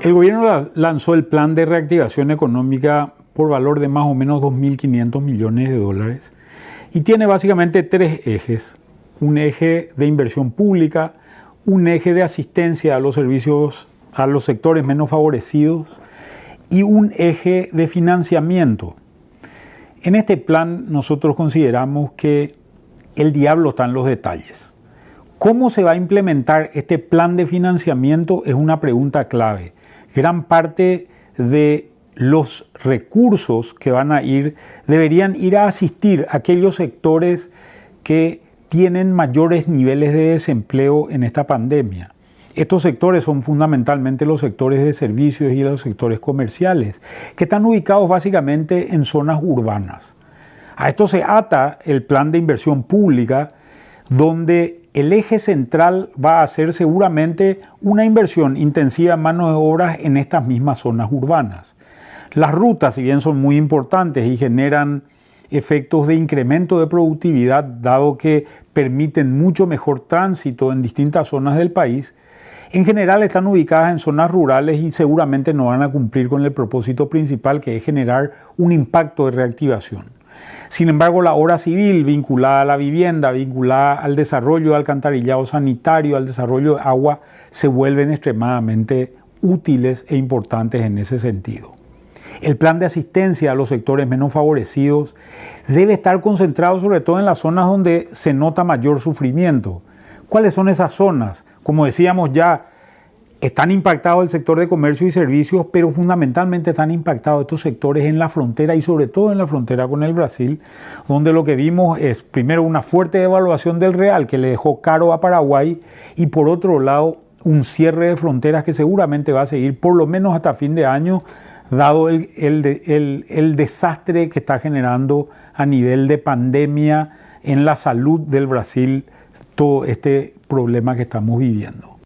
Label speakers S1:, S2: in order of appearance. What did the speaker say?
S1: El gobierno lanzó el plan de reactivación económica por valor de más o menos 2.500 millones de dólares y tiene básicamente tres ejes. Un eje de inversión pública, un eje de asistencia a los servicios, a los sectores menos favorecidos y un eje de financiamiento. En este plan nosotros consideramos que el diablo está en los detalles. ¿Cómo se va a implementar este plan de financiamiento? Es una pregunta clave. Gran parte de los recursos que van a ir deberían ir a asistir a aquellos sectores que tienen mayores niveles de desempleo en esta pandemia. Estos sectores son fundamentalmente los sectores de servicios y los sectores comerciales, que están ubicados básicamente en zonas urbanas. A esto se ata el plan de inversión pública, donde el eje central va a ser seguramente una inversión intensiva en mano de obra en estas mismas zonas urbanas. Las rutas, si bien son muy importantes y generan efectos de incremento de productividad, dado que permiten mucho mejor tránsito en distintas zonas del país, en general están ubicadas en zonas rurales y seguramente no van a cumplir con el propósito principal que es generar un impacto de reactivación. Sin embargo, la obra civil vinculada a la vivienda, vinculada al desarrollo de alcantarillado sanitario, al desarrollo de agua, se vuelven extremadamente útiles e importantes en ese sentido. El plan de asistencia a los sectores menos favorecidos debe estar concentrado sobre todo en las zonas donde se nota mayor sufrimiento. ¿Cuáles son esas zonas? Como decíamos ya, están impactados el sector de comercio y servicios, pero fundamentalmente están impactados estos sectores en la frontera y sobre todo en la frontera con el Brasil, donde lo que vimos es primero una fuerte devaluación del real que le dejó caro a Paraguay y por otro lado un cierre de fronteras que seguramente va a seguir por lo menos hasta fin de año, dado el, el desastre que está generando a nivel de pandemia en la salud del Brasil todo este problema que estamos viviendo.